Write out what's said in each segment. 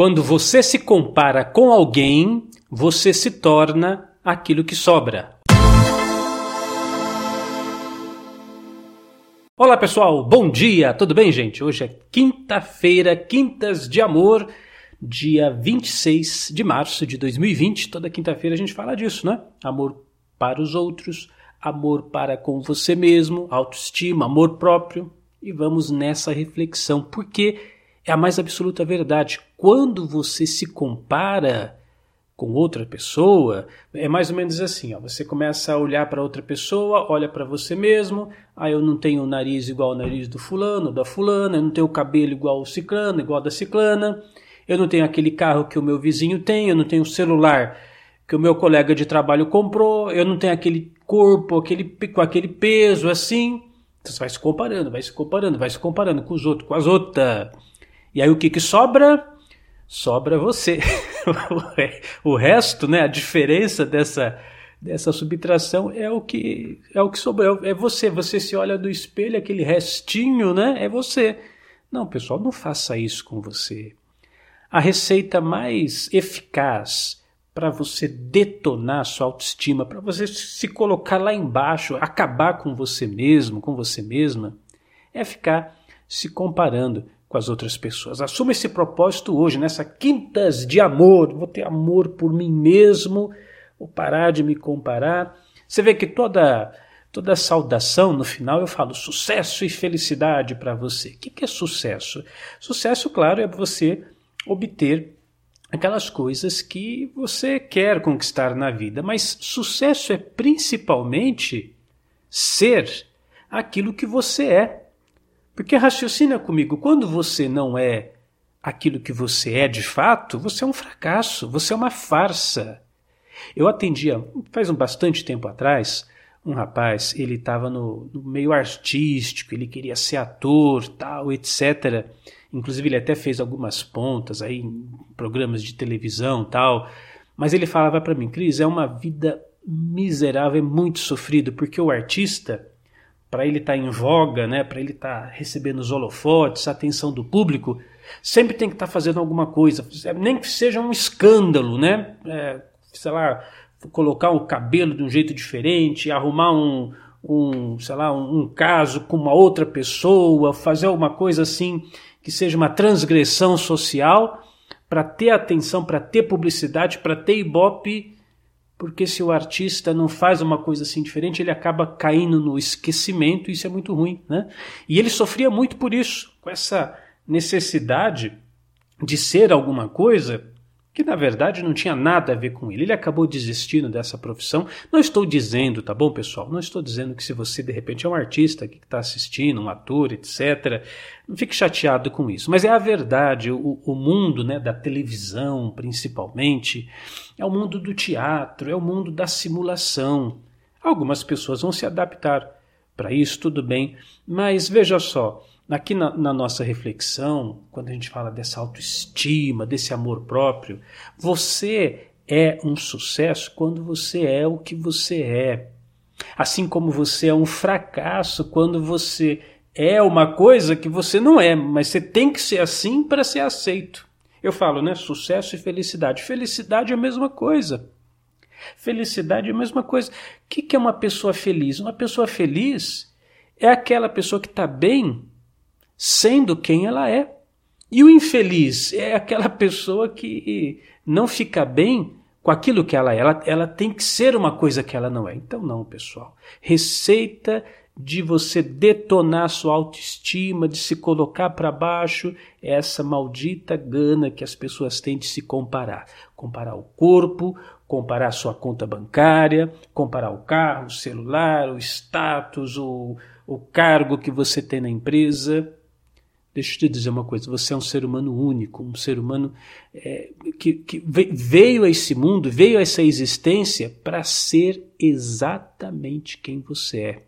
Quando você se compara com alguém, você se torna aquilo que sobra. Olá pessoal, bom dia, tudo bem gente? Hoje é quinta-feira, Quintas de Amor, dia 26 de março de 2020. Toda quinta-feira a gente fala disso, né? Amor para os outros, amor para com você mesmo, autoestima, amor próprio. E vamos nessa reflexão, porque é a mais absoluta verdade. Quando você se compara com outra pessoa, é mais ou menos assim, ó, você começa a olhar para outra pessoa, olha para você mesmo, ah, eu não tenho o nariz igual ao nariz do fulano, da fulana, eu não tenho o cabelo igual ao ciclano, igual da ciclana, eu não tenho aquele carro que o meu vizinho tem, eu não tenho o celular que o meu colega de trabalho comprou, eu não tenho aquele corpo, aquele, com aquele peso assim. Você vai se comparando, vai se comparando, vai se comparando com os outros, com as outras. E aí o que que sobra? Sobra você. o resto, né, a diferença dessa dessa subtração é o que é o que sobrou, é você, você se olha do espelho, aquele restinho, né, é você. Não, pessoal, não faça isso com você. A receita mais eficaz para você detonar sua autoestima, para você se colocar lá embaixo, acabar com você mesmo, com você mesma, é ficar se comparando com as outras pessoas. Assuma esse propósito hoje, nessa quintas de amor. Vou ter amor por mim mesmo, vou parar de me comparar. Você vê que toda toda saudação no final eu falo sucesso e felicidade para você. O que é sucesso? Sucesso, claro, é você obter aquelas coisas que você quer conquistar na vida, mas sucesso é principalmente ser aquilo que você é. Porque raciocina comigo, quando você não é aquilo que você é de fato, você é um fracasso, você é uma farsa. Eu atendia, faz um bastante tempo atrás, um rapaz, ele estava no, no, meio artístico, ele queria ser ator, tal, etc. Inclusive ele até fez algumas pontas aí em programas de televisão, tal. Mas ele falava para mim, Cris, é uma vida miserável, é muito sofrido, porque o artista, para ele estar tá em voga, né, para ele estar tá recebendo os holofotes, a atenção do público, sempre tem que estar tá fazendo alguma coisa, nem que seja um escândalo, né? É, sei lá, colocar o cabelo de um jeito diferente, arrumar um, um sei lá, um, um caso com uma outra pessoa, fazer alguma coisa assim que seja uma transgressão social para ter atenção, para ter publicidade, para ter ibope porque se o artista não faz uma coisa assim diferente, ele acaba caindo no esquecimento, e isso é muito ruim, né? E ele sofria muito por isso, com essa necessidade de ser alguma coisa que na verdade não tinha nada a ver com ele. Ele acabou desistindo dessa profissão. Não estou dizendo, tá bom, pessoal? Não estou dizendo que se você de repente é um artista que está assistindo, um ator, etc., não fique chateado com isso. Mas é a verdade. O, o mundo né, da televisão, principalmente, é o mundo do teatro, é o mundo da simulação. Algumas pessoas vão se adaptar para isso, tudo bem. Mas veja só. Aqui na, na, nossa reflexão, quando a gente fala dessa autoestima, desse amor próprio, você é um sucesso quando você é o que você é. Assim como você é um fracasso quando você é uma coisa que você não é, mas você tem que ser assim para ser aceito. Eu falo, né? Sucesso e felicidade. Felicidade é a mesma coisa. Felicidade é a mesma coisa. O que é uma pessoa feliz? Uma pessoa feliz é aquela pessoa que está bem sendo quem ela é. E o infeliz é aquela pessoa que não fica bem com aquilo que ela é. Ela, ela tem que ser uma coisa que ela não é. Então, não, pessoal. Receita de você detonar sua autoestima, de se colocar para baixo, é essa maldita gana que as pessoas têm de se comparar. Comparar o corpo, comparar sua conta bancária, comparar o carro, o celular, o status, o, o cargo que você tem na empresa. Deixa eu te dizer uma coisa: você é um ser humano único, um ser humano é, que, que veio a esse mundo, veio a essa existência para ser exatamente quem você é.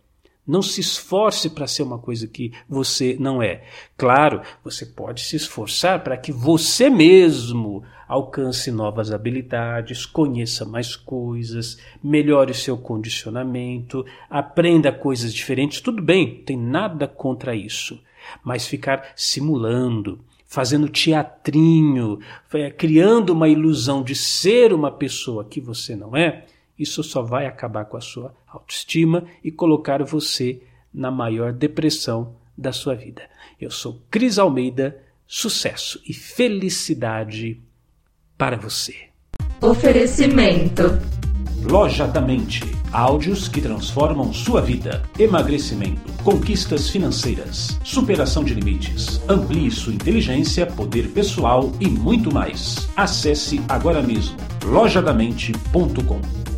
Não se esforce para ser uma coisa que você não é. Claro, você pode se esforçar para que você mesmo alcance novas habilidades, conheça mais coisas, melhore seu condicionamento, aprenda coisas diferentes. Tudo bem, tem nada contra isso. Mas ficar simulando, fazendo teatrinho, criando uma ilusão de ser uma pessoa que você não é, isso só vai acabar com a sua autoestima e colocar você na maior depressão da sua vida. Eu sou Cris Almeida, sucesso e felicidade para você. Oferecimento Loja da Mente. Áudios que transformam sua vida. Emagrecimento, conquistas financeiras, superação de limites. Amplie sua inteligência, poder pessoal e muito mais. Acesse agora mesmo lojadamente.com.